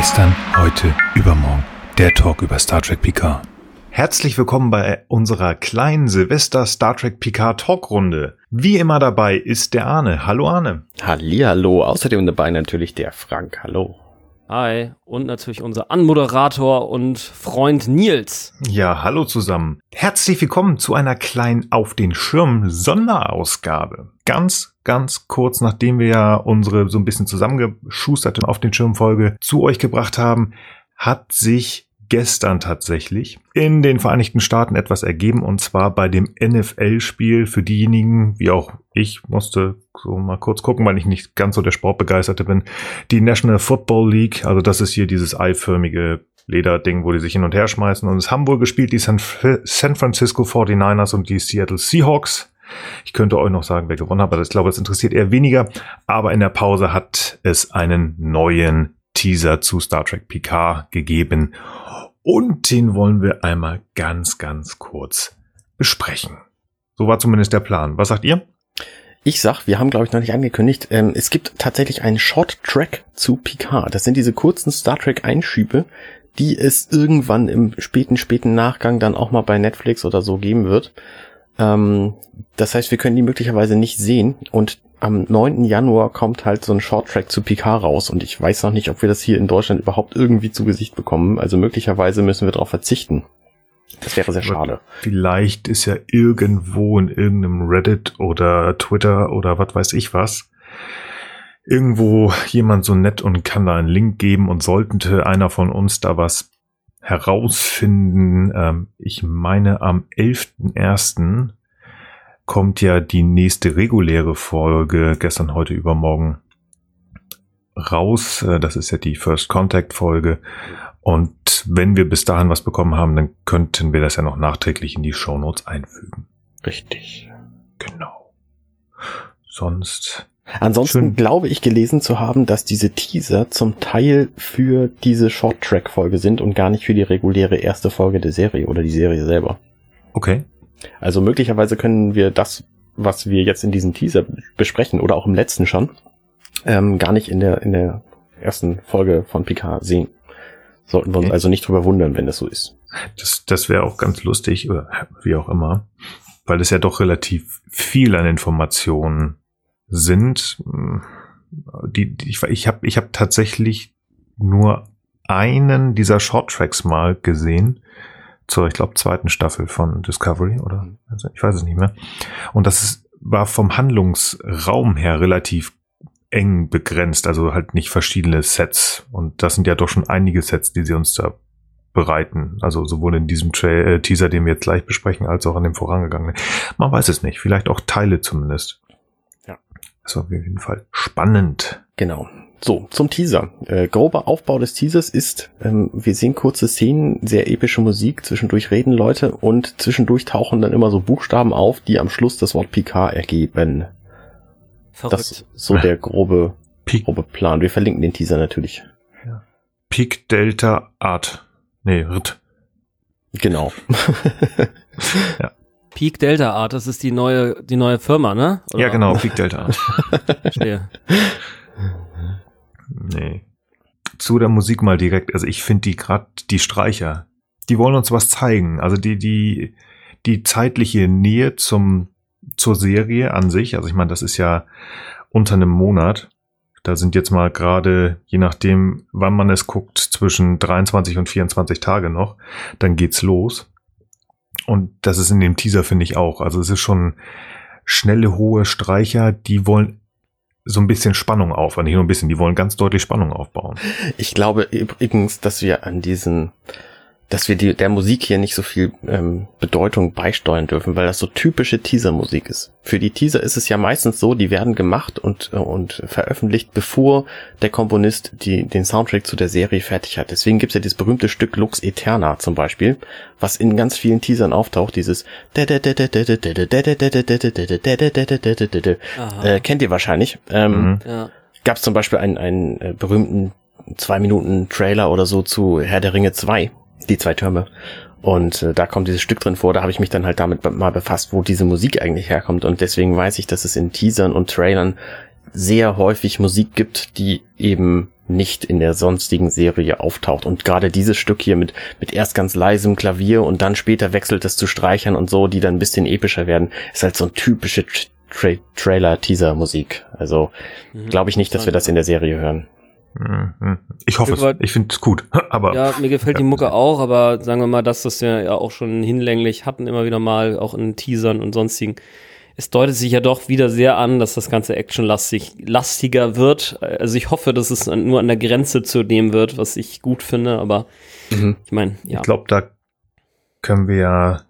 Gestern, heute, übermorgen. Der Talk über Star Trek Picard. Herzlich willkommen bei unserer kleinen Silvester Star Trek Picard Talkrunde. Wie immer dabei ist der Arne. Hallo Arne. Hallihallo. Außerdem dabei natürlich der Frank. Hallo. Hi. Und natürlich unser Anmoderator und Freund Nils. Ja, hallo zusammen. Herzlich willkommen zu einer kleinen Auf den Schirm Sonderausgabe. Ganz, ganz kurz, nachdem wir ja unsere so ein bisschen zusammengeschusterte Auf den Schirm Folge zu euch gebracht haben, hat sich gestern tatsächlich in den Vereinigten Staaten etwas ergeben und zwar bei dem NFL-Spiel für diejenigen, wie auch ich musste so mal kurz gucken, weil ich nicht ganz so der Sportbegeisterte bin, die National Football League, also das ist hier dieses eiförmige Lederding, wo die sich hin und her schmeißen und es haben wohl gespielt die San, San Francisco 49ers und die Seattle Seahawks. Ich könnte euch noch sagen, wer gewonnen hat, aber ich glaube, das interessiert eher weniger. Aber in der Pause hat es einen neuen Teaser zu Star Trek Picard gegeben. Und den wollen wir einmal ganz, ganz kurz besprechen. So war zumindest der Plan. Was sagt ihr? Ich sag, wir haben glaube ich noch nicht angekündigt, ähm, es gibt tatsächlich einen Short Track zu Picard. Das sind diese kurzen Star Trek Einschübe, die es irgendwann im späten, späten Nachgang dann auch mal bei Netflix oder so geben wird. Ähm, das heißt, wir können die möglicherweise nicht sehen und am 9. Januar kommt halt so ein Shorttrack zu Picard raus und ich weiß noch nicht, ob wir das hier in Deutschland überhaupt irgendwie zu Gesicht bekommen. Also möglicherweise müssen wir darauf verzichten. Das wäre sehr schade. Vielleicht ist ja irgendwo in irgendeinem Reddit oder Twitter oder was weiß ich was irgendwo jemand so nett und kann da einen Link geben und sollte einer von uns da was herausfinden. Ähm, ich meine, am 11.01 kommt ja die nächste reguläre Folge, gestern, heute, übermorgen raus. Äh, das ist ja die First Contact Folge. Und wenn wir bis dahin was bekommen haben, dann könnten wir das ja noch nachträglich in die Show Notes einfügen. Richtig. Genau. Sonst. Ansonsten schön. glaube ich gelesen zu haben, dass diese Teaser zum Teil für diese Short Track Folge sind und gar nicht für die reguläre erste Folge der Serie oder die Serie selber. Okay. Also möglicherweise können wir das, was wir jetzt in diesem Teaser besprechen oder auch im letzten schon, ähm, gar nicht in der, in der ersten Folge von Picard sehen. Sollten wir uns okay. also nicht drüber wundern, wenn das so ist. Das, das wäre auch ganz lustig, oder wie auch immer, weil es ja doch relativ viel an Informationen sind. Die, die ich ich habe ich hab tatsächlich nur einen dieser Shorttracks mal gesehen zur, ich glaube, zweiten Staffel von Discovery oder also ich weiß es nicht mehr. Und das ist, war vom Handlungsraum her relativ eng begrenzt, also halt nicht verschiedene Sets. Und das sind ja doch schon einige Sets, die sie uns da bereiten. Also sowohl in diesem Tra äh, Teaser, den wir jetzt gleich besprechen, als auch an dem vorangegangenen. Man weiß es nicht. Vielleicht auch Teile zumindest. Ja. Das war auf jeden Fall spannend. Genau. So, zum Teaser. Äh, grober Aufbau des Teasers ist, ähm, wir sehen kurze Szenen, sehr epische Musik, zwischendurch reden Leute und zwischendurch tauchen dann immer so Buchstaben auf, die am Schluss das Wort Picard ergeben. Verrückt. Das ist so der grobe, Peak. grobe Plan. Wir verlinken den Teaser natürlich. Ja. Peak Delta Art. Nee, RT. Genau. ja. Peak Delta Art, das ist die neue, die neue Firma, ne? Oder? Ja, genau, Peak Delta Art. Verstehe. Nee. Zu der Musik mal direkt. Also ich finde die gerade, die Streicher, die wollen uns was zeigen. Also die, die, die zeitliche Nähe zum, zur Serie an sich. Also ich meine, das ist ja unter einem Monat. Da sind jetzt mal gerade, je nachdem, wann man es guckt, zwischen 23 und 24 Tage noch. Dann geht's los. Und das ist in dem Teaser, finde ich auch. Also es ist schon schnelle, hohe Streicher, die wollen so ein bisschen Spannung auf, nicht nur ein bisschen, die wollen ganz deutlich Spannung aufbauen. Ich glaube übrigens, dass wir an diesen dass wir die, der Musik hier nicht so viel ähm, Bedeutung beisteuern dürfen, weil das so typische Teaser-Musik ist. Für die Teaser ist es ja meistens so, die werden gemacht und, äh, und veröffentlicht, bevor der Komponist die, den Soundtrack zu der Serie fertig hat. Deswegen gibt's ja dieses berühmte Stück Lux Eterna zum Beispiel, was in ganz vielen Teasern auftaucht, dieses äh, kennt ihr wahrscheinlich. Ähm, mhm. ja. Gab's zum Beispiel einen, einen äh, berühmten zwei Minuten Trailer oder so zu Herr der Ringe 2 die zwei Türme. Und äh, da kommt dieses Stück drin vor, da habe ich mich dann halt damit mal befasst, wo diese Musik eigentlich herkommt. Und deswegen weiß ich, dass es in Teasern und Trailern sehr häufig Musik gibt, die eben nicht in der sonstigen Serie auftaucht. Und gerade dieses Stück hier mit, mit erst ganz leisem Klavier und dann später wechselt es zu Streichern und so, die dann ein bisschen epischer werden, ist halt so ein typische Tra Trailer-Teaser-Musik. Also mhm. glaube ich nicht, dass wir das in der Serie hören. Mhm. Ich hoffe es. Ich finde es gut. Aber ja, mir gefällt die Mucke auch, aber sagen wir mal, dass das wir ja auch schon hinlänglich hatten, immer wieder mal, auch in Teasern und sonstigen. Es deutet sich ja doch wieder sehr an, dass das Ganze actionlastig lastiger wird. Also ich hoffe, dass es nur an der Grenze zu dem wird, was ich gut finde, aber mhm. ich meine, ja. Ich glaube, da können wir ja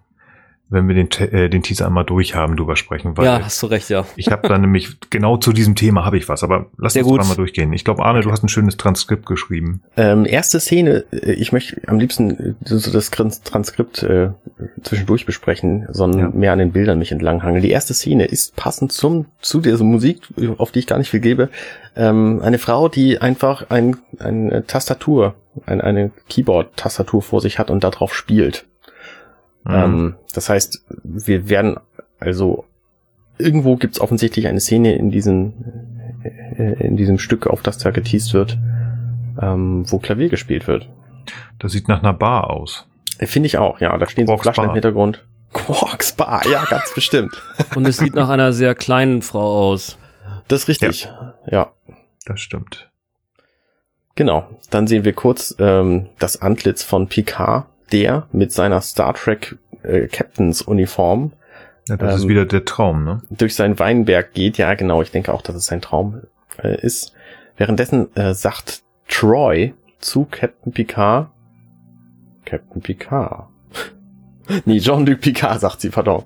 wenn wir den, äh, den Teaser einmal durch haben, drüber sprechen. Weil ja, hast du recht, ja. Ich habe da nämlich, genau zu diesem Thema habe ich was, aber lass Sehr uns gut. einmal durchgehen. Ich glaube, Arne, du hast ein schönes Transkript geschrieben. Ähm, erste Szene, äh, ich möchte am liebsten so das Transkript äh, zwischendurch besprechen, sondern ja. mehr an den Bildern mich entlanghangeln. Die erste Szene ist passend zum zu dieser Musik, auf die ich gar nicht viel gebe. Ähm, eine Frau, die einfach ein, eine Tastatur, ein, eine Keyboard-Tastatur vor sich hat und darauf spielt. Mhm. Ähm, das heißt, wir werden also irgendwo gibt es offensichtlich eine Szene in diesem äh, in diesem Stück, auf das da geteased wird, ähm, wo Klavier gespielt wird. Das sieht nach einer Bar aus. Äh, finde ich auch, ja. Da stehen Quarks so Flaschen Bar. im Hintergrund. Quarks Bar, ja, ganz bestimmt. Und es sieht nach einer sehr kleinen Frau aus. Das ist richtig, ja. ja. Das stimmt. Genau. Dann sehen wir kurz ähm, das Antlitz von Picard, der mit seiner Star Trek äh, Captains Uniform ja, das ähm, ist wieder der Traum, ne? Durch seinen Weinberg geht, ja genau, ich denke auch, dass es sein Traum äh, ist. Währenddessen äh, sagt Troy zu Captain Picard, Captain Picard. nee, Jean-Luc Picard, sagt sie, pardon.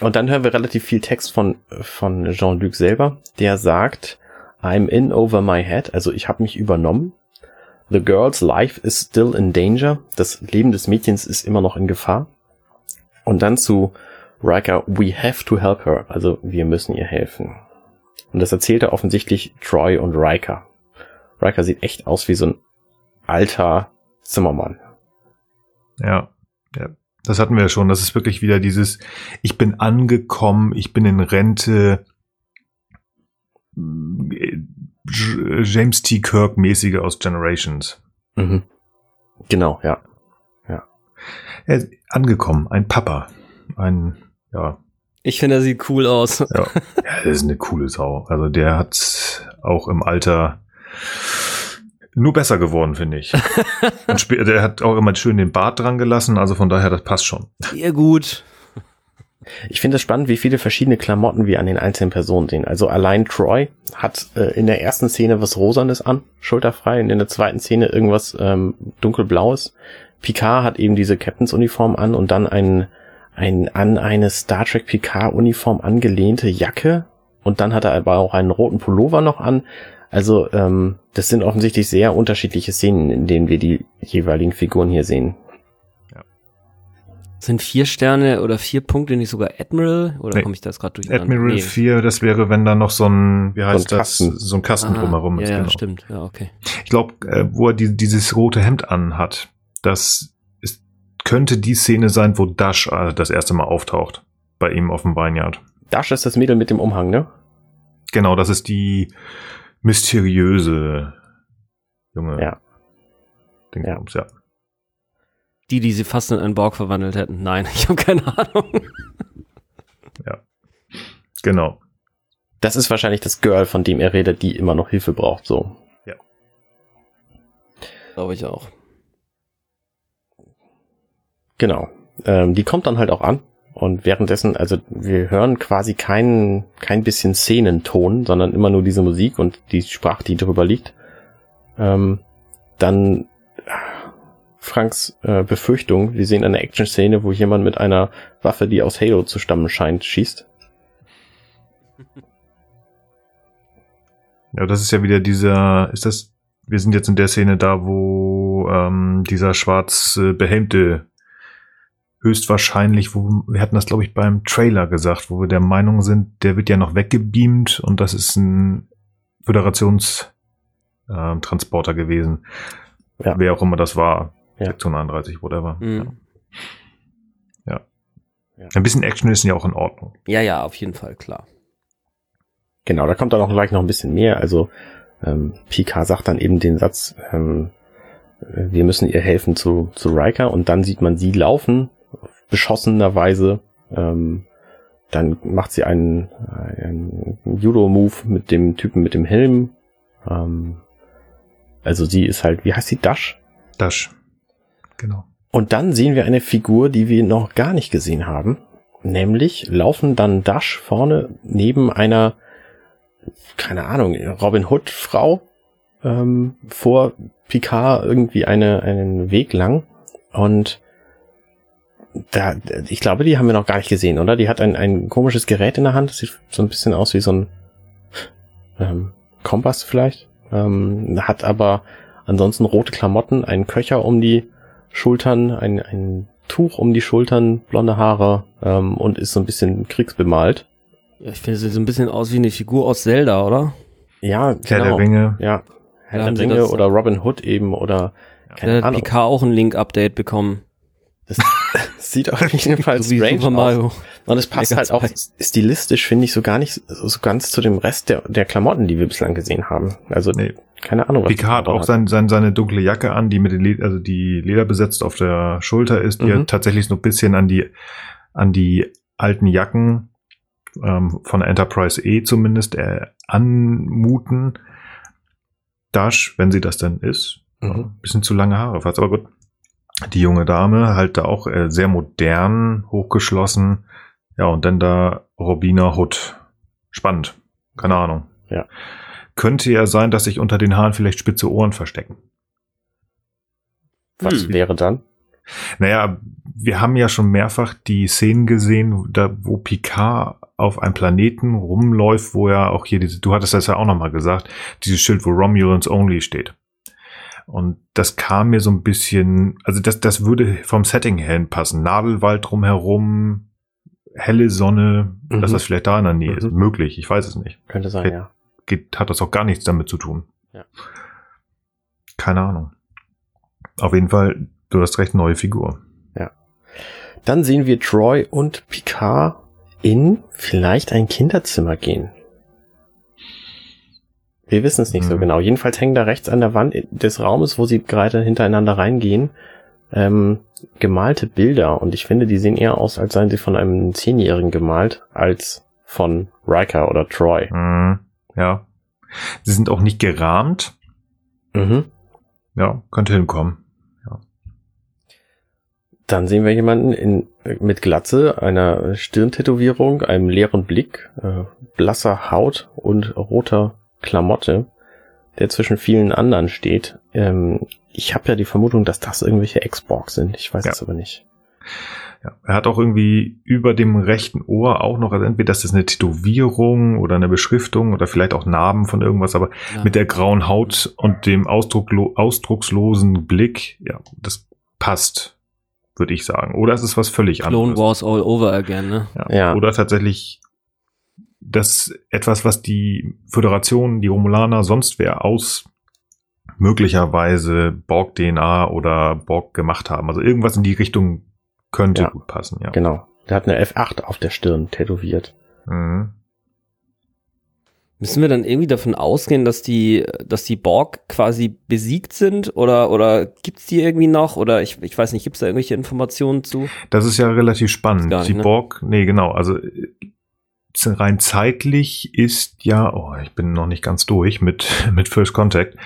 Und dann hören wir relativ viel Text von, von Jean-Luc selber, der sagt, I'm in over my head, also ich habe mich übernommen. The girl's life is still in danger. Das Leben des Mädchens ist immer noch in Gefahr. Und dann zu Riker, we have to help her. Also wir müssen ihr helfen. Und das erzählt er offensichtlich Troy und Riker. Riker sieht echt aus wie so ein alter Zimmermann. Ja, ja. Das hatten wir ja schon. Das ist wirklich wieder dieses, ich bin angekommen, ich bin in Rente, James T. Kirk mäßige aus Generations. Mhm. Genau, ja. Ja. Er ist angekommen, ein Papa. Ein, ja. Ich finde, er sieht cool aus. Ja. ja, das ist eine coole Sau. Also der hat auch im Alter nur besser geworden, finde ich. Und der hat auch immer schön den Bart dran gelassen, also von daher, das passt schon. Sehr gut. Ich finde es spannend, wie viele verschiedene Klamotten wir an den einzelnen Personen sehen. Also allein Troy hat äh, in der ersten Szene was Rosanes an, schulterfrei, und in der zweiten Szene irgendwas ähm, dunkelblaues. Picard hat eben diese Captains-Uniform an und dann ein, ein an eine Star Trek Picard-Uniform angelehnte Jacke. Und dann hat er aber auch einen roten Pullover noch an. Also ähm, das sind offensichtlich sehr unterschiedliche Szenen, in denen wir die jeweiligen Figuren hier sehen. Sind vier Sterne oder vier Punkte nicht sogar Admiral? Oder nee. komme ich das gerade durch? Admiral nee. 4, das wäre, wenn da noch so ein, wie heißt so ein das, so ein Kasten Aha, drumherum ist. Ja, genau. stimmt. Ja, okay. Ich glaube, äh, wo er die, dieses rote Hemd anhat, das ist, könnte die Szene sein, wo Dash äh, das erste Mal auftaucht. Bei ihm auf dem Vineyard. Dash ist das Mädel mit dem Umhang, ne? Genau, das ist die mysteriöse junge. Ja. Dingsbums, ja. ja. Die, die sie fast in einen Borg verwandelt hätten. Nein, ich habe keine Ahnung. ja. Genau. Das ist wahrscheinlich das Girl, von dem er redet, die immer noch Hilfe braucht, so. Ja. Glaube ich auch. Genau. Ähm, die kommt dann halt auch an. Und währenddessen, also wir hören quasi kein, kein bisschen Szenenton, sondern immer nur diese Musik und die Sprache, die drüber liegt. Ähm, dann Franks äh, Befürchtung. Wir sehen eine Action-Szene, wo jemand mit einer Waffe, die aus Halo zu stammen scheint, schießt. Ja, das ist ja wieder dieser, ist das, wir sind jetzt in der Szene da, wo ähm, dieser schwarz äh, behelmte höchstwahrscheinlich, wo wir hatten das glaube ich beim Trailer gesagt, wo wir der Meinung sind, der wird ja noch weggebeamt und das ist ein Föderationstransporter äh, gewesen. Ja. Wer auch immer das war. Ja. Sektion 31, whatever. Mhm. Ja. ja. Ein bisschen Action ist ja auch in Ordnung. Ja, ja, auf jeden Fall, klar. Genau, da kommt dann auch gleich noch ein bisschen mehr. Also ähm, Picard sagt dann eben den Satz, ähm, wir müssen ihr helfen zu, zu Riker und dann sieht man sie laufen, beschossenerweise. Ähm, dann macht sie einen, einen Judo-Move mit dem Typen mit dem Helm. Ähm, also sie ist halt, wie heißt sie, Dash? Dash. Genau. Und dann sehen wir eine Figur, die wir noch gar nicht gesehen haben. Nämlich laufen dann Dash vorne neben einer, keine Ahnung, Robin Hood Frau ähm, vor Picard irgendwie eine, einen Weg lang. Und da, ich glaube, die haben wir noch gar nicht gesehen, oder? Die hat ein, ein komisches Gerät in der Hand. Das sieht so ein bisschen aus wie so ein ähm, Kompass vielleicht. Ähm, hat aber ansonsten rote Klamotten, einen Köcher um die Schultern, ein, ein Tuch um die Schultern, blonde Haare ähm, und ist so ein bisschen kriegsbemalt. Ja, ich finde, sie sieht so ein bisschen aus wie eine Figur aus Zelda, oder? Ja, Herr genau. der Ringe. Ja, Herr der Ringe oder Robin Hood eben oder keine Ahnung. Picard auch ein Link-Update bekommen. Das sieht auf jeden Fall so strange Super Mario. aus. Und es passt halt auch stilistisch, finde ich, so gar nicht so ganz zu dem Rest der, der Klamotten, die wir bislang gesehen haben. Also nee. keine Ahnung. Was Picard hat auch sein, sein, seine dunkle Jacke an, die mit den also die Leder besetzt auf der Schulter ist, die mhm. tatsächlich so ein bisschen an die an die alten Jacken ähm, von Enterprise E zumindest äh, anmuten. Dash, wenn sie das denn ist. Mhm. bisschen zu lange Haare, fast, aber gut die junge Dame, halt da auch äh, sehr modern, hochgeschlossen. Ja, und dann da Robina Hood. Spannend. Keine Ahnung. Ja. Könnte ja sein, dass sich unter den Haaren vielleicht spitze Ohren verstecken. Was hm. wäre dann? Naja, wir haben ja schon mehrfach die Szenen gesehen, da, wo Picard auf einem Planeten rumläuft, wo er auch hier diese, du hattest das ja auch nochmal gesagt, dieses Schild, wo Romulans Only steht. Und das kam mir so ein bisschen, also das, das würde vom Setting her hinpassen. Nadelwald drumherum, helle Sonne, mhm. dass das vielleicht da in der Nähe mhm. ist. Möglich, ich weiß es nicht. Könnte sein, ja. Geht, hat das auch gar nichts damit zu tun. Ja. Keine Ahnung. Auf jeden Fall, du hast recht, neue Figur. Ja. Dann sehen wir Troy und Picard in vielleicht ein Kinderzimmer gehen. Wir wissen es nicht mhm. so genau. Jedenfalls hängen da rechts an der Wand des Raumes, wo sie gerade hintereinander reingehen, ähm, gemalte Bilder. Und ich finde, die sehen eher aus, als seien sie von einem Zehnjährigen gemalt, als von Riker oder Troy. Mhm. Ja. Sie sind auch nicht gerahmt. Mhm. Ja, könnte hinkommen. Ja. Dann sehen wir jemanden in, mit Glatze, einer Stirntätowierung, einem leeren Blick, äh, blasser Haut und roter Klamotte, der zwischen vielen anderen steht. Ähm, ich habe ja die Vermutung, dass das irgendwelche Xbox sind. Ich weiß ja. es aber nicht. Ja, er hat auch irgendwie über dem rechten Ohr auch noch, also entweder das ist eine Tätowierung oder eine Beschriftung oder vielleicht auch Narben von irgendwas, aber ja. mit der grauen Haut und dem Ausdrucklo ausdruckslosen Blick, ja, das passt, würde ich sagen. Oder es ist was völlig Clone anderes. Clone Wars all over again, ne? Ja. ja. Oder tatsächlich das etwas, was die Föderation, die Romulaner sonst wer aus möglicherweise Borg-DNA oder Borg gemacht haben. Also irgendwas in die Richtung könnte ja, gut passen, ja. Genau. Der hat eine F8 auf der Stirn tätowiert. Mhm. Müssen wir dann irgendwie davon ausgehen, dass die, dass die Borg quasi besiegt sind oder, oder gibt's die irgendwie noch? Oder ich, ich weiß nicht, gibt's da irgendwelche Informationen zu? Das ist ja relativ spannend. Nicht, die ne? Borg, nee, genau, also rein zeitlich ist ja, oh, ich bin noch nicht ganz durch mit, mit First Contact.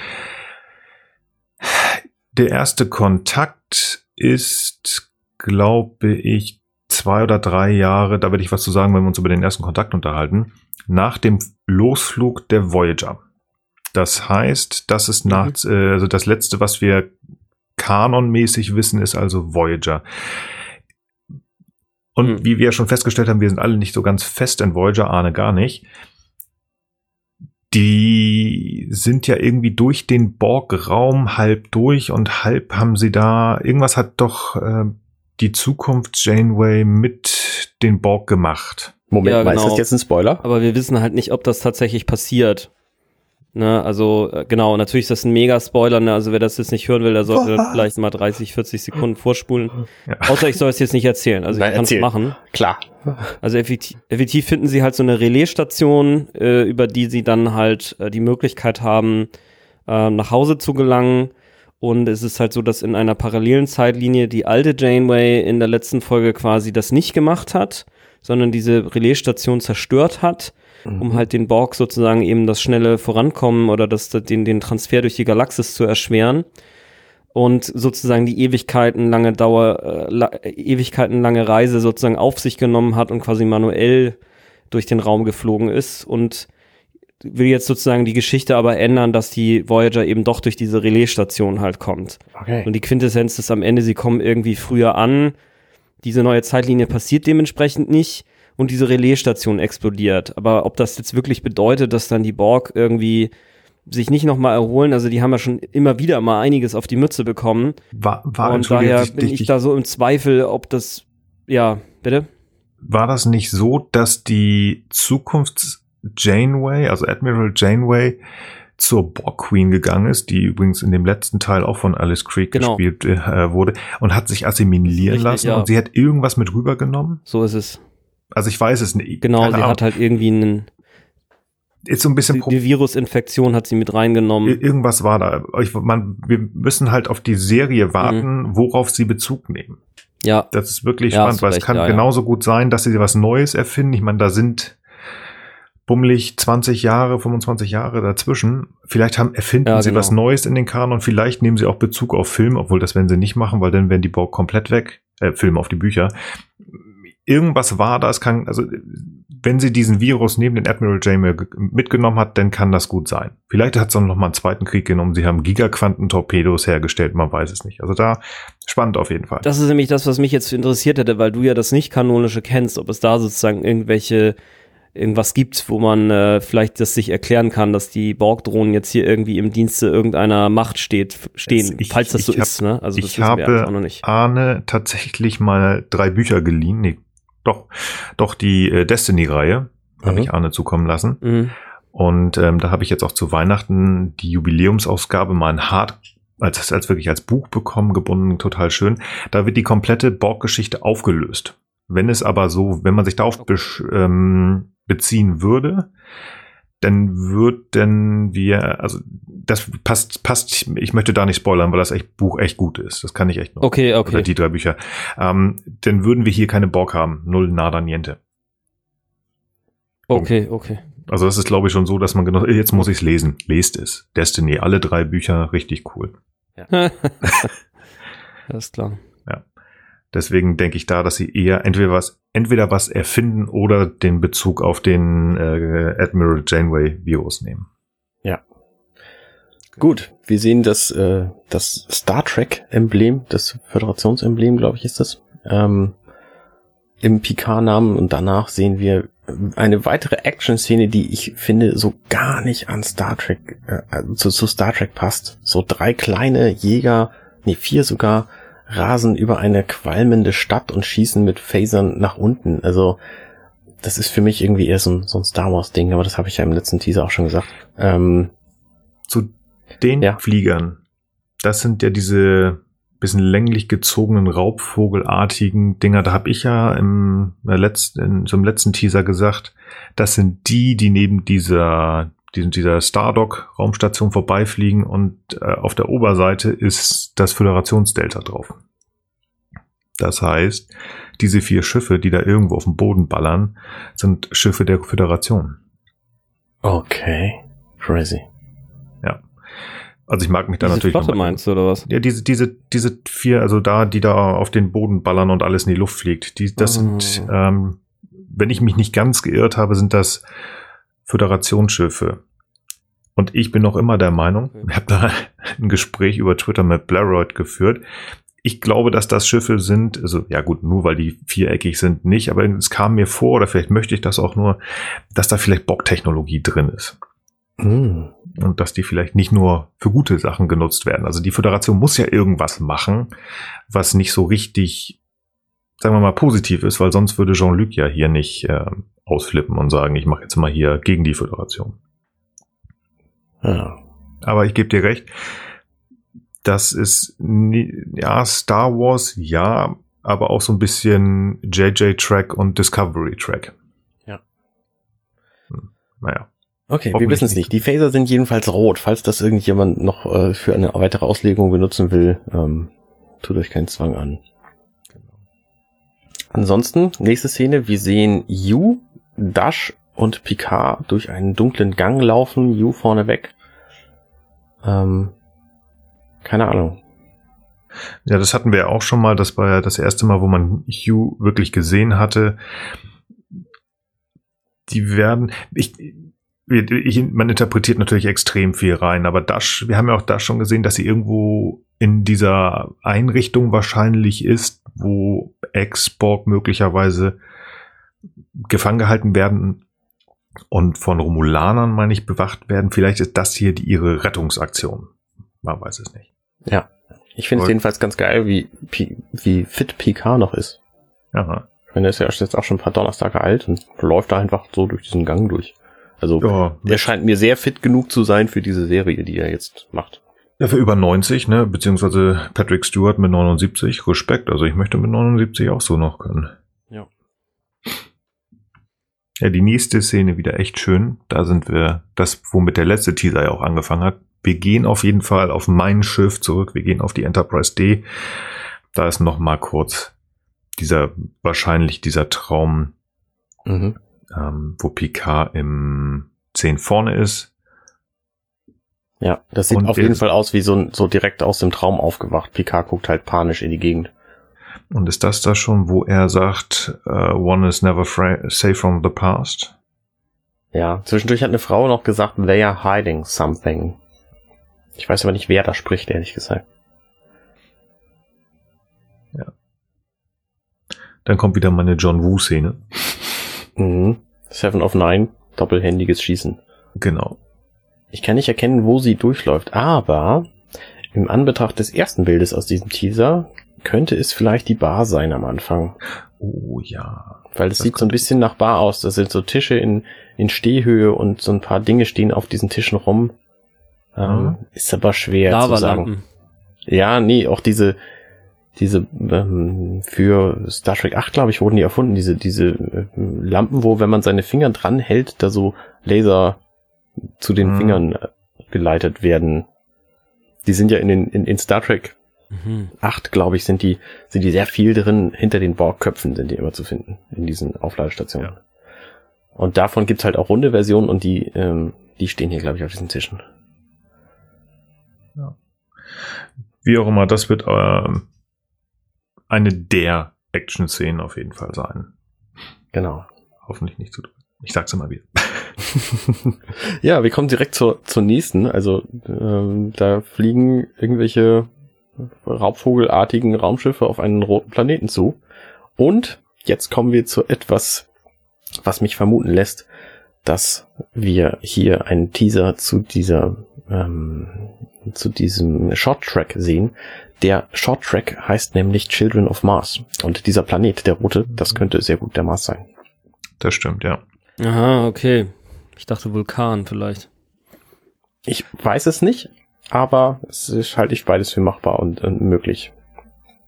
Der erste Kontakt ist, glaube ich, zwei oder drei Jahre, da werde ich was zu sagen, wenn wir uns über den ersten Kontakt unterhalten, nach dem Losflug der Voyager. Das heißt, das ist nach, mhm. äh, also das letzte, was wir kanonmäßig wissen, ist also Voyager. Und mhm. wie wir ja schon festgestellt haben, wir sind alle nicht so ganz fest in Voyager, ahne gar nicht. Die sind ja irgendwie durch den Borg-Raum halb durch und halb haben sie da, irgendwas hat doch äh, die Zukunft Janeway mit den Borg gemacht. Moment ja, mal, genau. ist das jetzt ein Spoiler? Aber wir wissen halt nicht, ob das tatsächlich passiert. Ne, also äh, genau, natürlich ist das ein Mega-Spoiler, ne? also wer das jetzt nicht hören will, der sollte Was? vielleicht mal 30, 40 Sekunden vorspulen. Ja. Außer ich soll es jetzt nicht erzählen, also Nein, ich kann es machen. Klar. Also effektiv, effektiv finden sie halt so eine Relaisstation, äh, über die sie dann halt äh, die Möglichkeit haben, äh, nach Hause zu gelangen. Und es ist halt so, dass in einer parallelen Zeitlinie die alte Janeway in der letzten Folge quasi das nicht gemacht hat, sondern diese Relaisstation zerstört hat um mhm. halt den Borg sozusagen eben das schnelle Vorankommen oder das, den, den Transfer durch die Galaxis zu erschweren und sozusagen die Ewigkeiten lange Dauer, äh, Ewigkeiten lange Reise sozusagen auf sich genommen hat und quasi manuell durch den Raum geflogen ist und will jetzt sozusagen die Geschichte aber ändern, dass die Voyager eben doch durch diese Relaisstation halt kommt. Okay. Und die Quintessenz ist am Ende, sie kommen irgendwie früher an. Diese neue Zeitlinie passiert dementsprechend nicht und diese Relaisstation explodiert. Aber ob das jetzt wirklich bedeutet, dass dann die Borg irgendwie sich nicht nochmal erholen, also die haben ja schon immer wieder mal einiges auf die Mütze bekommen. War, war und daher bin ich da so im Zweifel, ob das, ja, bitte? War das nicht so, dass die Zukunfts Janeway, also Admiral Janeway, zur Borg Queen gegangen ist, die übrigens in dem letzten Teil auch von Alice Creek genau. gespielt äh, wurde und hat sich assimilieren Richtig, lassen ja. und sie hat irgendwas mit rübergenommen. So ist es. Also ich weiß es nicht. Genau, sie Ahnung. hat halt irgendwie einen ist so ein bisschen die, Virusinfektion hat sie mit reingenommen. Irgendwas war da. Ich, man, wir müssen halt auf die Serie warten, mhm. worauf sie Bezug nehmen. Ja. Das ist wirklich ja, spannend, weil recht, es kann ja, genauso ja. gut sein, dass sie was Neues erfinden. Ich meine, da sind bummelig 20 Jahre, 25 Jahre dazwischen. Vielleicht haben, erfinden ja, sie genau. was Neues in den Kanon. Vielleicht nehmen sie auch Bezug auf Film, obwohl das werden sie nicht machen, weil dann werden die Borg komplett weg. Äh, Film auf die Bücher irgendwas war da, es kann, also wenn sie diesen Virus neben den Admiral Janeway mitgenommen hat, dann kann das gut sein. Vielleicht hat es auch noch mal einen zweiten Krieg genommen. Sie haben Gigaquantentorpedos hergestellt, man weiß es nicht. Also da spannend auf jeden Fall. Das ist nämlich das, was mich jetzt interessiert hätte, weil du ja das nicht kanonische kennst, ob es da sozusagen irgendwelche irgendwas gibt, wo man äh, vielleicht das sich erklären kann, dass die Borg-Drohnen jetzt hier irgendwie im Dienste irgendeiner Macht steht, stehen, ich, falls das so hab, ist. Ne? Also das ich habe Arne tatsächlich mal drei Bücher geliehen, nee, doch, doch die äh, Destiny-Reihe mhm. habe ich Arne zukommen lassen. Mhm. Und ähm, da habe ich jetzt auch zu Weihnachten die Jubiläumsausgabe mal ein Hard als, als wirklich als Buch bekommen, gebunden, total schön. Da wird die komplette Borg-Geschichte aufgelöst. Wenn es aber so, wenn man sich darauf be ähm, beziehen würde, dann würden wir, also das passt, passt, ich möchte da nicht spoilern, weil das echt Buch echt gut ist. Das kann ich echt noch. Okay, okay. Oder die drei Bücher. Ähm, dann würden wir hier keine Borg haben. Null, nada, niente. Okay, okay. Also das ist, glaube ich, schon so, dass man genau, jetzt muss ich es lesen. Lest es. Destiny, alle drei Bücher, richtig cool. Ja. ist klar. Deswegen denke ich da, dass sie eher entweder was, entweder was erfinden oder den Bezug auf den äh, Admiral Janeway Virus nehmen. Ja. Gut, wir sehen das, äh, das Star Trek Emblem, das Föderationsemblem, glaube ich, ist das, ähm, im Picard-Namen und danach sehen wir eine weitere Action-Szene, die ich finde so gar nicht an Star Trek, äh, zu, zu Star Trek passt. So drei kleine Jäger, nee, vier sogar, rasen über eine qualmende Stadt und schießen mit Phasern nach unten. Also das ist für mich irgendwie eher so ein, so ein Star Wars Ding, aber das habe ich ja im letzten Teaser auch schon gesagt. Ähm, Zu den ja. Fliegern, das sind ja diese bisschen länglich gezogenen Raubvogelartigen Dinger, da habe ich ja im letzten, in so einem letzten Teaser gesagt, das sind die, die neben dieser die, dieser Stardock-Raumstation vorbeifliegen und äh, auf der Oberseite ist das Föderationsdelta drauf. Das heißt, diese vier Schiffe, die da irgendwo auf dem Boden ballern, sind Schiffe der Föderation. Okay, crazy. Ja. Also ich mag mich da diese natürlich. Flotte meinst du oder was? Ja, diese, diese, diese vier, also da, die da auf den Boden ballern und alles in die Luft fliegt. Die, das oh. sind, ähm, wenn ich mich nicht ganz geirrt habe, sind das Föderationsschiffe. Und ich bin noch immer der Meinung, ich habe da ein Gespräch über Twitter mit Blaroid geführt. Ich glaube, dass das Schiffe sind, also ja gut, nur weil die viereckig sind, nicht, aber es kam mir vor, oder vielleicht möchte ich das auch nur, dass da vielleicht Bock-Technologie drin ist. Mm. Und dass die vielleicht nicht nur für gute Sachen genutzt werden. Also die Föderation muss ja irgendwas machen, was nicht so richtig, sagen wir mal, positiv ist, weil sonst würde Jean-Luc ja hier nicht äh, ausflippen und sagen, ich mache jetzt mal hier gegen die Föderation. Ja. Aber ich gebe dir recht, das ist nie, ja Star Wars, ja, aber auch so ein bisschen JJ Track und Discovery Track. Ja. Hm, naja. Okay, wir wissen es nicht. Die Phaser sind jedenfalls rot. Falls das irgendjemand noch äh, für eine weitere Auslegung benutzen will, ähm, tut euch keinen Zwang an. Ansonsten, nächste Szene, wir sehen Yu, Dash und Picard durch einen dunklen Gang laufen, Yu vorne weg. Ähm, keine Ahnung. Ja, das hatten wir ja auch schon mal. Das war ja das erste Mal, wo man Hugh wirklich gesehen hatte. Die werden, ich, ich, man interpretiert natürlich extrem viel rein, aber Dash, wir haben ja auch da schon gesehen, dass sie irgendwo in dieser Einrichtung wahrscheinlich ist, wo Ex-Borg möglicherweise gefangen gehalten werden und von Romulanern, meine ich, bewacht werden. Vielleicht ist das hier die, ihre Rettungsaktion. Man weiß es nicht. Ja. Ich finde es jedenfalls ganz geil, wie, wie fit PK noch ist. Aha. Ich meine, er ist ja jetzt auch schon ein paar Donnerstage alt und läuft da einfach so durch diesen Gang durch. Also, Ja, der scheint mir sehr fit genug zu sein für diese Serie, die er jetzt macht. Ja, für über 90, ne, beziehungsweise Patrick Stewart mit 79, Respekt. Also ich möchte mit 79 auch so noch können. Ja. Die nächste Szene wieder echt schön. Da sind wir, das, womit der letzte Teaser ja auch angefangen hat. Wir gehen auf jeden Fall auf mein Schiff zurück. Wir gehen auf die Enterprise D. Da ist noch mal kurz dieser, wahrscheinlich dieser Traum, Mhm. ähm, wo Picard im 10 vorne ist. Ja, das sieht Und auf jeden Fall aus wie so, so direkt aus dem Traum aufgewacht. Picard guckt halt panisch in die Gegend. Und ist das da schon, wo er sagt, uh, one is never safe from the past? Ja, zwischendurch hat eine Frau noch gesagt, they are hiding something. Ich weiß aber nicht, wer da spricht, ehrlich gesagt. Dann kommt wieder meine John Woo-Szene. Mhm. Seven of Nine, doppelhändiges Schießen. Genau. Ich kann nicht erkennen, wo sie durchläuft, aber im Anbetracht des ersten Bildes aus diesem Teaser könnte es vielleicht die Bar sein am Anfang. Oh ja. Weil es Das sieht so ein bisschen nach Bar aus. Das sind so Tische in, in Stehhöhe und so ein paar Dinge stehen auf diesen Tischen rum. Ähm, Mhm. Ist aber schwer zu sagen. Ja, nee, auch diese, diese, ähm, für Star Trek 8, glaube ich, wurden die erfunden, diese, diese äh, Lampen, wo, wenn man seine Finger dran hält, da so Laser zu den Mhm. Fingern äh, geleitet werden. Die sind ja in den, in, in Star Trek Mhm. 8, glaube ich, sind die, sind die sehr viel drin, hinter den Borgköpfen sind die immer zu finden, in diesen Aufladestationen. Ja. Und davon gibt's halt auch runde Versionen und die, ähm, die stehen hier, glaube ich, auf diesen Tischen. Wie auch immer, das wird ähm, eine der Action-Szenen auf jeden Fall sein. Genau. Hoffentlich nicht zu drücken. Ich sag's immer wieder. ja, wir kommen direkt zur, zur nächsten. Also ähm, da fliegen irgendwelche raubvogelartigen Raumschiffe auf einen roten Planeten zu. Und jetzt kommen wir zu etwas, was mich vermuten lässt, dass wir hier einen Teaser zu dieser ähm, zu diesem Short Track sehen. Der Short Track heißt nämlich Children of Mars. Und dieser Planet, der rote, das könnte sehr gut der Mars sein. Das stimmt, ja. Aha, okay. Ich dachte Vulkan vielleicht. Ich weiß es nicht, aber es ist, halte ich beides für machbar und, und möglich.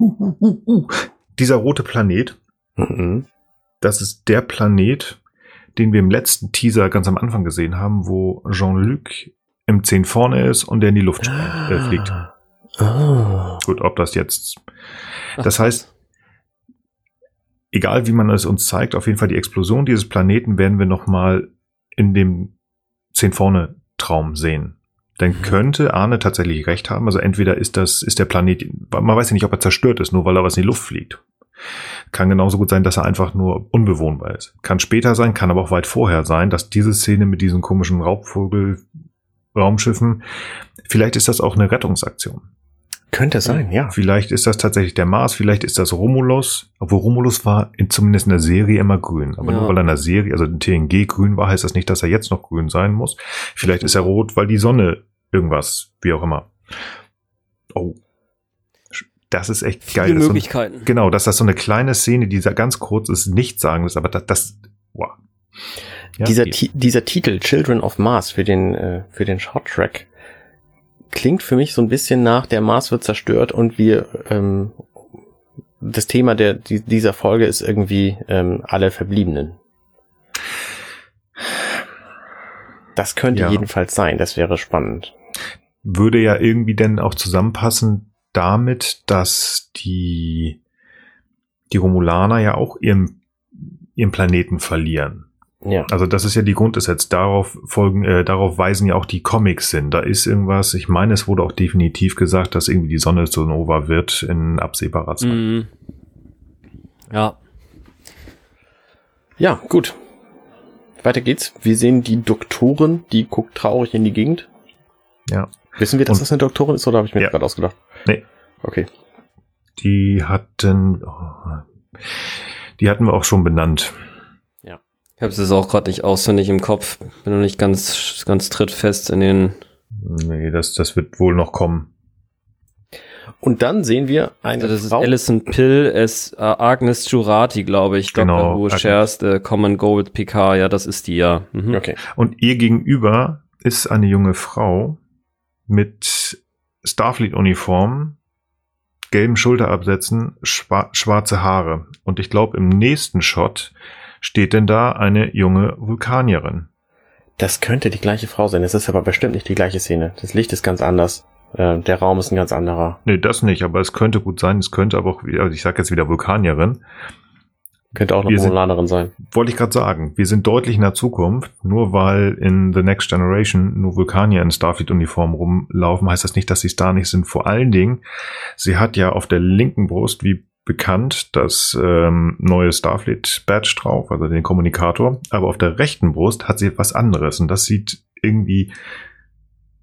Dieser rote Planet, Mhm. das ist der Planet, den wir im letzten Teaser ganz am Anfang gesehen haben, wo Jean-Luc im 10 vorne ist und der in die Luft äh, fliegt. Ah. Gut, ob das jetzt Ach, Das heißt, egal wie man es uns zeigt, auf jeden Fall die Explosion dieses Planeten werden wir nochmal in dem 10 vorne Traum sehen. Dann Mhm. könnte Arne tatsächlich recht haben. Also entweder ist das, ist der Planet, man weiß ja nicht, ob er zerstört ist, nur weil er was in die Luft fliegt. Kann genauso gut sein, dass er einfach nur unbewohnbar ist. Kann später sein, kann aber auch weit vorher sein, dass diese Szene mit diesen komischen Raubvogel-Raumschiffen, vielleicht ist das auch eine Rettungsaktion. Könnte sein, ja. Vielleicht ist das tatsächlich der Mars, vielleicht ist das Romulus, obwohl Romulus war in, zumindest in der Serie immer grün. Aber Ja. nur weil er in der Serie, also in TNG grün war, heißt das nicht, dass er jetzt noch grün sein muss. Vielleicht ist er rot, weil die Sonne irgendwas, wie auch immer. Oh. Das ist echt geil. Viele ist so Möglichkeiten. genau, dass das so eine kleine Szene, die ganz kurz ist, nicht sagen ist, aber das, das wow. Ja, dieser, dieser Titel Children of Mars für den, äh, für den Short-Track klingt für mich so ein bisschen nach, der Mars wird zerstört und wir, ähm, das Thema der, die, dieser Folge ist irgendwie ähm, alle Verbliebenen. Das könnte ja. jedenfalls sein, das wäre spannend. Würde ja irgendwie denn auch zusammenpassen damit, dass die, die Romulaner ja auch ihren, ihren Planeten verlieren. Ja. Also das ist ja die Grundessenz. Darauf folgen, äh, darauf weisen ja auch die Comics hin. Da ist irgendwas. Ich meine, es wurde auch definitiv gesagt, dass irgendwie die Sonne zur Nova wird in absehbarer Zeit. Mhm. Ja. Ja, gut. Weiter geht's. Wir sehen die Doktorin, die guckt traurig in die Gegend. Ja. Wissen wir, dass Und, das eine Doktorin ist oder habe ich mir ja. gerade ausgedacht? Nee. Okay. Die hatten, oh, die hatten wir auch schon benannt. Ich habe es auch gerade nicht auswendig im Kopf. Bin noch nicht ganz, ganz trittfest in den. Nee, das, das wird wohl noch kommen. Und dann sehen wir eine also das Frau. ist Alison Pill, es uh, Agnes Jurati, glaube ich. Genau. Who shares the common goal with Picard. Ja, das ist die, ja. Mhm. Okay. Und ihr gegenüber ist eine junge Frau mit Starfleet-Uniform, gelben Schulterabsätzen, schwarze Haare. Und ich glaube, im nächsten Shot steht denn da eine junge Vulkanierin. Das könnte die gleiche Frau sein. Es ist aber bestimmt nicht die gleiche Szene. Das Licht ist ganz anders. Äh, der Raum ist ein ganz anderer. Nee, das nicht, aber es könnte gut sein. Es könnte aber auch, also ich sage jetzt wieder Vulkanierin. Könnte auch eine Romulanerin sein. Wollte ich gerade sagen. Wir sind deutlich in der Zukunft. Nur weil in The Next Generation nur Vulkanier in Starfleet-Uniform rumlaufen, heißt das nicht, dass sie es da nicht sind. Vor allen Dingen, sie hat ja auf der linken Brust, wie bekannt, das ähm, neue Starfleet-Badge drauf, also den Kommunikator. Aber auf der rechten Brust hat sie etwas anderes. Und das sieht irgendwie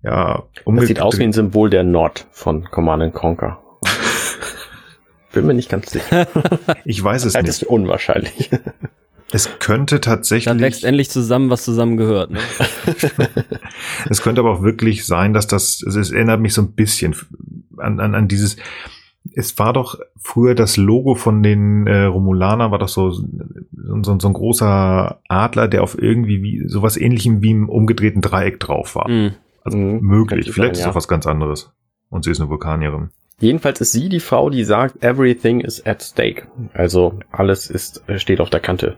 ja, Das sieht aus wie ein Symbol der Nord von Command Conquer. Bin mir nicht ganz sicher. ich weiß es nicht. Das ist unwahrscheinlich. Es könnte tatsächlich. Dann wächst endlich zusammen, was zusammengehört. Ne? es könnte aber auch wirklich sein, dass das, es erinnert mich so ein bisschen an, an, an dieses, es war doch früher das Logo von den äh, Romulanern, war doch so, so, so, so ein großer Adler, der auf irgendwie wie, sowas ähnlichem wie im umgedrehten Dreieck drauf war. Mm. Also mhm, möglich. Vielleicht sein, ist ja. was ganz anderes. Und sie ist eine Vulkanierin. Jedenfalls ist sie die Frau, die sagt, everything is at stake. Also alles ist, steht auf der Kante.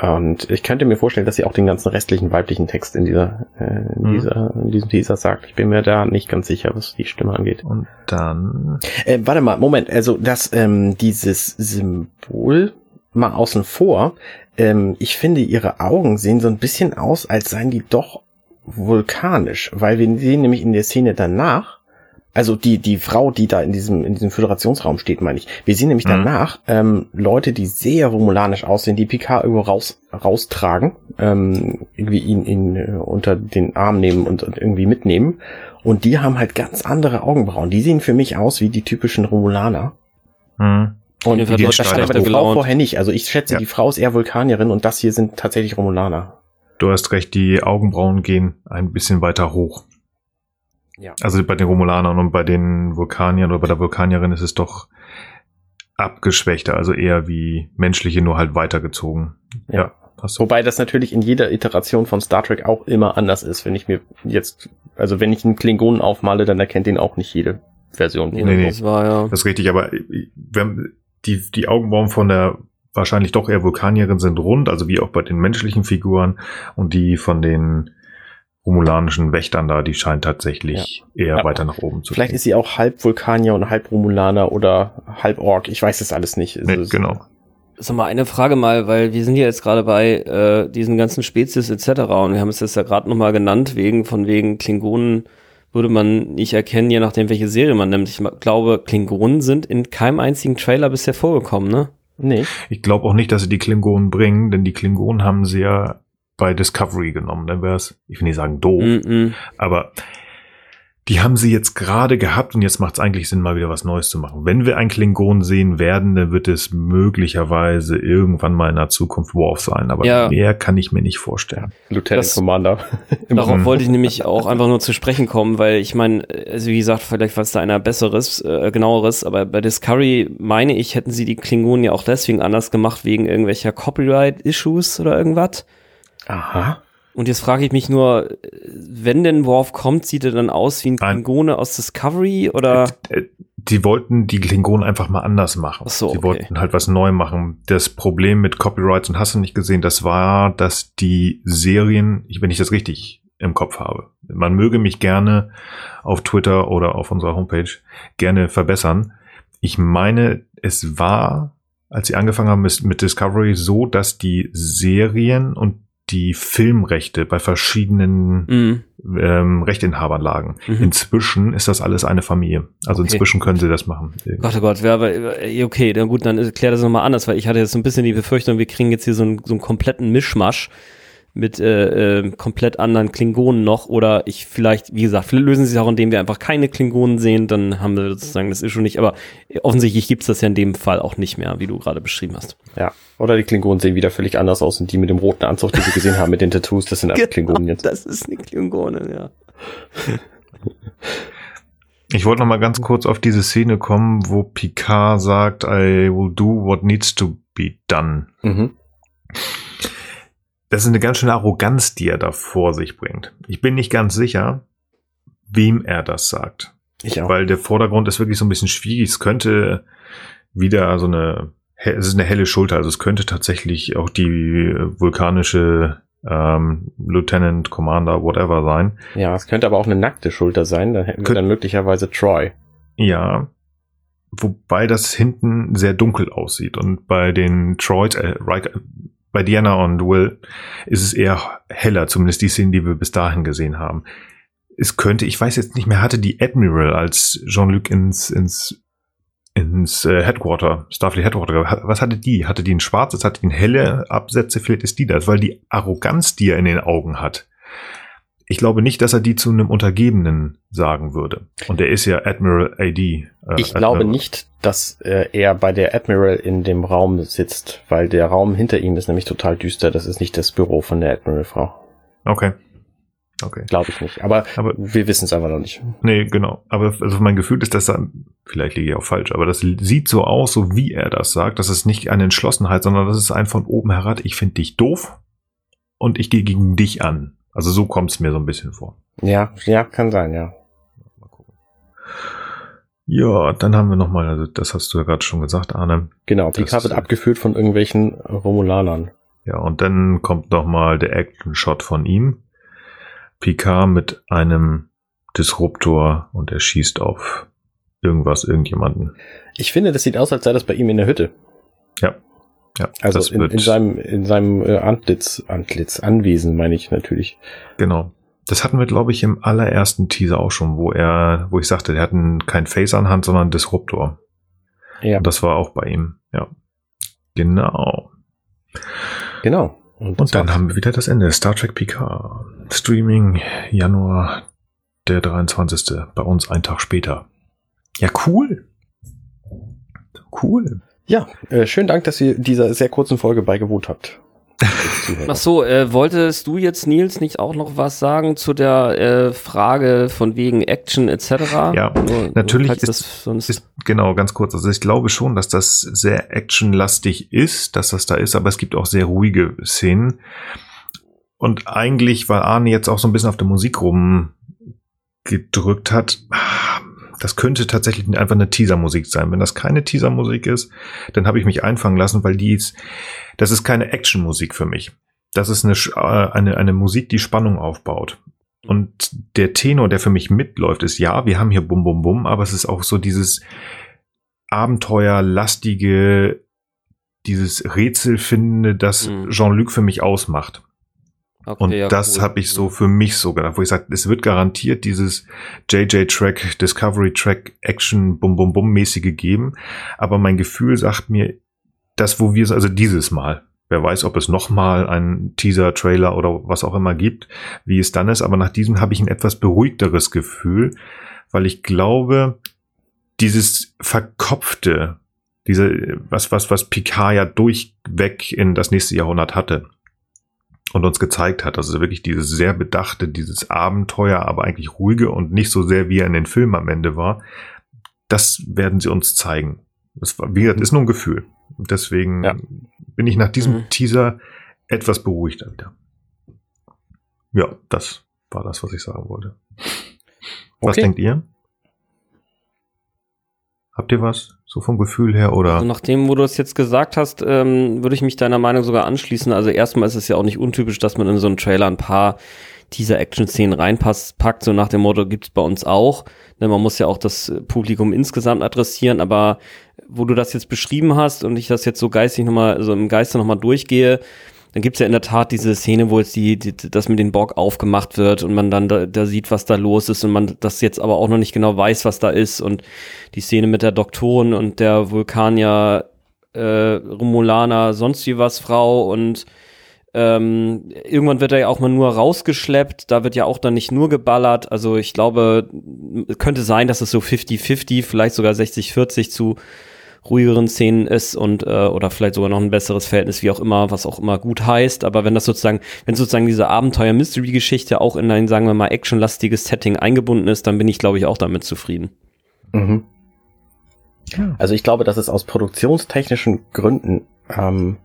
Und ich könnte mir vorstellen, dass sie auch den ganzen restlichen weiblichen Text in dieser, äh, in mhm. dieser, in diesem Teaser sagt. Ich bin mir da nicht ganz sicher, was die Stimme angeht. Und dann. Äh, warte mal, Moment. Also das, ähm, dieses Symbol mal außen vor. Ähm, ich finde, ihre Augen sehen so ein bisschen aus, als seien die doch vulkanisch, weil wir sehen nämlich in der Szene danach, also die, die Frau, die da in diesem, in diesem Föderationsraum steht, meine ich. Wir sehen nämlich mhm. danach ähm, Leute, die sehr romulanisch aussehen, die Picard irgendwo raus, raustragen, ähm, irgendwie ihn, ihn äh, unter den Arm nehmen und, und irgendwie mitnehmen. Und die haben halt ganz andere Augenbrauen. Die sehen für mich aus wie die typischen Romulaner. Mhm. Und die, die, das stand die Frau vorher nicht. Also ich schätze, ja. die Frau ist eher Vulkanierin und das hier sind tatsächlich Romulaner du hast recht, die Augenbrauen gehen ein bisschen weiter hoch. Ja. Also bei den Romulanern und bei den Vulkaniern oder bei der Vulkanierin ist es doch abgeschwächter, also eher wie menschliche, nur halt weitergezogen. Ja. ja Wobei das natürlich in jeder Iteration von Star Trek auch immer anders ist. Wenn ich mir jetzt, also wenn ich einen Klingonen aufmale, dann erkennt ihn auch nicht jede Version. Nee, nee, das war ja. Das ist richtig, aber wenn die, die Augenbrauen von der wahrscheinlich doch eher Vulkanierin sind rund, also wie auch bei den menschlichen Figuren und die von den romulanischen Wächtern da, die scheint tatsächlich ja. eher ja. weiter nach oben zu Vielleicht gehen. ist sie auch halb Vulkanier und halb Romulaner oder halb Ork, ich weiß es alles nicht. Nee, genau. Sag mal eine Frage mal, weil wir sind ja jetzt gerade bei äh, diesen ganzen Spezies etc. und wir haben es jetzt ja gerade nochmal genannt, wegen von wegen Klingonen würde man nicht erkennen, je nachdem welche Serie man nimmt. Ich glaube, Klingonen sind in keinem einzigen Trailer bisher vorgekommen, ne? Nee. Ich glaube auch nicht, dass sie die Klingonen bringen, denn die Klingonen haben sie ja bei Discovery genommen. Dann wäre es, ich will nicht sagen doof, mm -mm. aber die haben sie jetzt gerade gehabt und jetzt macht es eigentlich Sinn, mal wieder was Neues zu machen. Wenn wir einen Klingon sehen werden, dann wird es möglicherweise irgendwann mal in der Zukunft Worf sein, aber ja. mehr kann ich mir nicht vorstellen. Lieutenant das, Commander. Darauf wollte ich nämlich auch einfach nur zu sprechen kommen, weil ich meine, also wie gesagt, vielleicht war es da einer besseres, äh, genaueres, aber bei Discovery meine ich, hätten sie die Klingonen ja auch deswegen anders gemacht, wegen irgendwelcher Copyright-Issues oder irgendwas. Aha. Und jetzt frage ich mich nur, wenn denn Worf kommt, sieht er dann aus wie ein Klingone aus Discovery oder? Äh, die wollten die Klingonen einfach mal anders machen. Ach so, die okay. wollten halt was neu machen. Das Problem mit Copyrights und hast du nicht gesehen, das war, dass die Serien, wenn ich das richtig im Kopf habe, man möge mich gerne auf Twitter oder auf unserer Homepage gerne verbessern. Ich meine, es war, als sie angefangen haben mit, mit Discovery, so, dass die Serien und die Filmrechte bei verschiedenen Mhm. ähm, Rechteinhabern lagen. Mhm. Inzwischen ist das alles eine Familie. Also Okay. inzwischen können sie das machen. Gott, oh Gott, aber, äh, okay, dann gut, dann erklär das nochmal anders, weil ich hatte jetzt so ein bisschen die Befürchtung, wir kriegen jetzt hier so einen, so einen kompletten Mischmasch mit äh, äh, komplett anderen Klingonen noch oder ich vielleicht, wie gesagt, vielleicht lösen sie es auch, indem wir einfach keine Klingonen sehen, dann haben wir sozusagen das ist schon nicht, aber offensichtlich gibt's das ja in dem Fall auch nicht mehr, wie du gerade beschrieben hast. Ja. Oder die Klingonen sehen wieder völlig anders aus und die mit dem roten Anzug, die wir gesehen haben, mit den Tattoos, das sind alles Klingonen jetzt. Das ist eine Klingone, ja. Ich wollte noch mal ganz kurz auf diese Szene kommen, wo Picard sagt, I will do what needs to be done. Mhm. Das ist eine ganz schöne Arroganz, die er da vor sich bringt. Ich bin nicht ganz sicher, wem er das sagt. Ich auch. Weil der Vordergrund ist wirklich so ein bisschen schwierig. Es könnte wieder so eine, es ist eine helle Schulter. Also es könnte tatsächlich auch die vulkanische ähm, Lieutenant, Commander, whatever sein. Ja, es könnte aber auch eine nackte Schulter sein, dann hätten wir dann möglicherweise Troy. Ja. Wobei das hinten sehr dunkel aussieht. Und bei den Troids, äh, Riker, bei Diana und Will ist es eher heller, zumindest die Szenen, die wir bis dahin gesehen haben. Es könnte, ich weiß jetzt nicht mehr, hatte die Admiral als Jean-Luc ins, ins, ins äh, Headquarter, Starfleet Headquarter, was hatte die? Hatte die ein schwarzes, hatte die ein helle Absätze? Vielleicht ist die das, weil die Arroganz, die er in den Augen hat, ich glaube nicht, dass er die zu einem Untergebenen sagen würde. Und er ist ja Admiral AD. Äh, Ich glaube Admiral. nicht, dass äh, er bei der Admiral in dem Raum sitzt, weil der Raum hinter ihm ist nämlich total düster. Das ist nicht das Büro von der Admiral-Frau. Okay. Okay. Glaube ich nicht. Aber, Aber- wir wissen es einfach noch nicht. Nee, genau. Aber also mein Gefühl ist, dass er, vielleicht liege ich auch falsch, aber das sieht so aus, so wie er das sagt. Das ist nicht eine Entschlossenheit, sondern das ist ein von oben herab. Ich finde dich doof und ich gehe gegen dich an. Also so kommt es mir so ein bisschen vor. Ja, ja, kann sein, ja. Mal gucken. Ja, dann haben wir nochmal, also das hast du ja gerade schon gesagt, Arne. Genau, Picard ist- wird abgeführt von irgendwelchen Romulanern. Ja, und dann kommt nochmal der Action-Shot von ihm. Picard mit einem Disruptor und er schießt auf irgendwas, irgendjemanden. Ich finde, das sieht aus, als sei das bei ihm in der Hütte. Ja. Ja, Also in, in seinem, in seinem äh, Antlitz, Antlitz, Anwesen, meine ich natürlich. genau. Das hatten wir, glaube ich, im allerersten Teaser auch schon, wo er, wo ich sagte, der hat einen, kein Face anhand, sondern einen Disruptor. Ja, Und das war auch bei ihm. Ja. Genau. genau. Und, Und dann war's. haben wir wieder das Ende. Star Trek Picard. Streaming Januar der 23. Bei uns ein Tag später. Ja, cool. Cool. Ja, äh, schönen Dank, dass ihr dieser sehr kurzen Folge beigewohnt habt. Ach so, äh, wolltest du jetzt, Nils, nicht auch noch was sagen zu der äh, Frage von wegen Action etc.? Ja, Nur- natürlich ist- das sonst Ist, genau, ganz kurz. Also ich glaube schon, dass das sehr actionlastig ist, dass das da ist, aber es gibt auch sehr ruhige Szenen. Und eigentlich, weil Arne jetzt auch so ein bisschen auf der Musik rumgedrückt hat, das könnte tatsächlich einfach eine Teasermusik sein. Wenn das keine Teasermusik ist, dann habe ich mich einfangen lassen, weil die ist, das ist keine Actionmusik für mich. Das ist eine, äh, eine, eine Musik, die Spannung aufbaut. Und der Tenor, der für mich mitläuft, ist ja, wir haben hier Bum Bum Bum, aber es ist auch so dieses Abenteuerlastige, dieses Rätselfindende, das Mhm. Jean-Luc für mich ausmacht. Okay, Und ja, das cool. habe ich so für mich so gedacht, wo ich sage, es wird garantiert dieses JJ-Track, Discovery-Track, Action, Bum Bum Bum mäßige geben. Aber mein Gefühl sagt mir, das, wo wir, also dieses Mal, wer weiß, ob es nochmal einen Teaser, Trailer oder was auch immer gibt, wie es dann ist. Aber nach diesem habe ich ein etwas beruhigteres Gefühl, weil ich glaube, dieses verkopfte, diese, was, was, was Picard ja durchweg in das nächste Jahrhundert hatte und uns gezeigt hat, also wirklich dieses sehr bedachte, dieses Abenteuer, aber eigentlich ruhige und nicht so sehr, wie er in den Filmen am Ende war, das werden sie uns zeigen. Das war, wie gesagt, ist nur ein Gefühl. Deswegen Ja. bin ich nach diesem Mhm. Teaser etwas beruhigter wieder. ja, das war das, was ich sagen wollte. Was denkt ihr? Habt ihr was? So vom Gefühl her oder? Also nachdem, wo du es jetzt gesagt hast, ähm, würde ich mich deiner Meinung sogar anschließen. Also erstmal ist es ja auch nicht untypisch, dass man in so einen Trailer ein paar dieser Action-Szenen reinpasst, packt, so nach dem Motto, gibt's bei uns auch. Denn man muss ja auch das Publikum insgesamt adressieren, aber wo du das jetzt beschrieben hast und ich das jetzt so geistig nochmal, also im Geiste nochmal durchgehe, dann gibt's ja in der Tat diese Szene, wo jetzt die, die das mit den Borg aufgemacht wird und man dann da, da sieht, was da los ist und man das jetzt aber auch noch nicht genau weiß, was da ist und die Szene mit der Doktorin und der Vulkanier äh, Romulaner sonst wie was Frau und ähm, irgendwann wird er ja auch mal nur rausgeschleppt, da wird ja auch dann nicht nur geballert. Also ich glaube, könnte sein, dass es so 50-50, vielleicht sogar 60-40 zu ruhigeren Szenen ist und äh, oder vielleicht sogar noch ein besseres Verhältnis, wie auch immer, was auch immer gut heißt. Aber wenn das sozusagen, wenn sozusagen diese Abenteuer-Mystery-Geschichte auch in ein, sagen wir mal, actionlastiges Setting eingebunden ist, dann bin ich, glaube ich, auch damit zufrieden. Mhm. Also ich glaube, dass es aus produktionstechnischen Gründen ähm,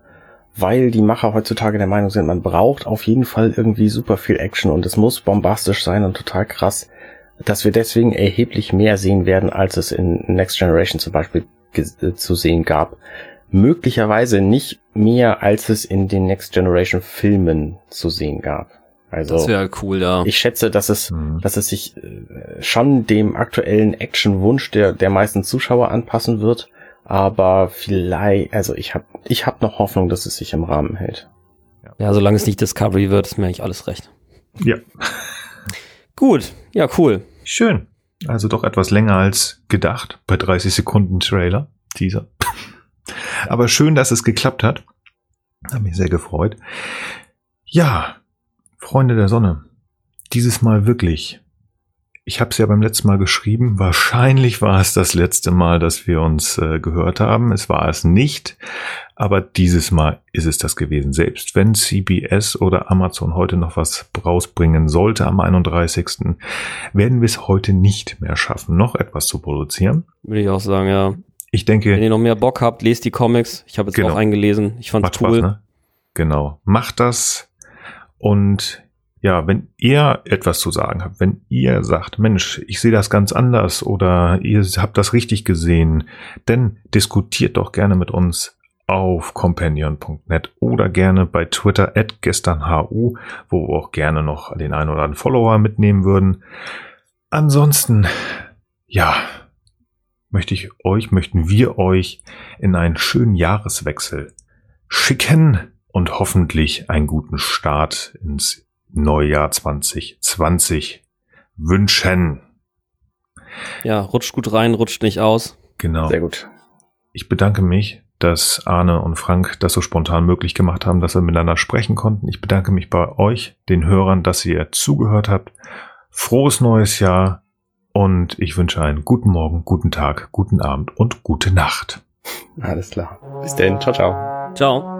weil die Macher heutzutage der Meinung sind, man braucht auf jeden Fall irgendwie super viel Action und es muss bombastisch sein und total krass, dass wir deswegen erheblich mehr sehen werden, als es in Next Generation zum Beispiel zu sehen gab. Möglicherweise nicht mehr, als es in den Next Generation Filmen zu sehen gab. Also, das wäre cool, ja. Ich schätze, dass es, mhm. dass es sich äh, schon dem aktuellen Action-Wunsch der, der meisten Zuschauer anpassen wird aber vielleicht, also ich habe ich hab noch Hoffnung, dass es sich im Rahmen hält. Ja, solange es nicht Discovery wird, ist mir eigentlich alles recht. Ja. Gut, ja, cool. Schön. Also doch etwas länger als gedacht bei 30 Sekunden Trailer, Teaser. Aber schön, dass es geklappt hat. Hat mich sehr gefreut. Ja, Freunde der Sonne. Dieses Mal wirklich ich habe es ja beim letzten Mal geschrieben, wahrscheinlich war es das letzte Mal, dass wir uns äh, gehört haben. Es war es nicht, aber dieses Mal ist es das gewesen. Selbst wenn CBS oder Amazon heute noch was rausbringen sollte am 31. werden wir es heute nicht mehr schaffen, noch etwas zu produzieren. Würde ich auch sagen, ja. Ich denke. Wenn ihr noch mehr Bock habt, lest die Comics. Ich habe jetzt genau. auch eingelesen. Ich fand's Macht cool. Spaß, ne? Genau. Macht das und ja, wenn ihr etwas zu sagen habt, wenn ihr sagt, Mensch, ich sehe das ganz anders oder ihr habt das richtig gesehen, dann diskutiert doch gerne mit uns auf companion.net oder gerne bei Twitter at gesternhu, wo wir auch gerne noch den einen oder anderen Follower mitnehmen würden. Ansonsten, ja, möchte ich euch, möchten wir euch in einen schönen Jahreswechsel schicken und hoffentlich einen guten Start ins Neujahr 2020 wünschen. Ja, rutscht gut rein, rutscht nicht aus. Genau. Sehr gut. Ich bedanke mich, dass Arne und Frank das so spontan möglich gemacht haben, dass wir miteinander sprechen konnten. Ich bedanke mich bei euch, den Hörern, dass ihr zugehört habt. Frohes neues Jahr und ich wünsche einen guten Morgen, guten Tag, guten Abend und gute Nacht. Alles klar. Bis denn. Ciao, ciao. Ciao.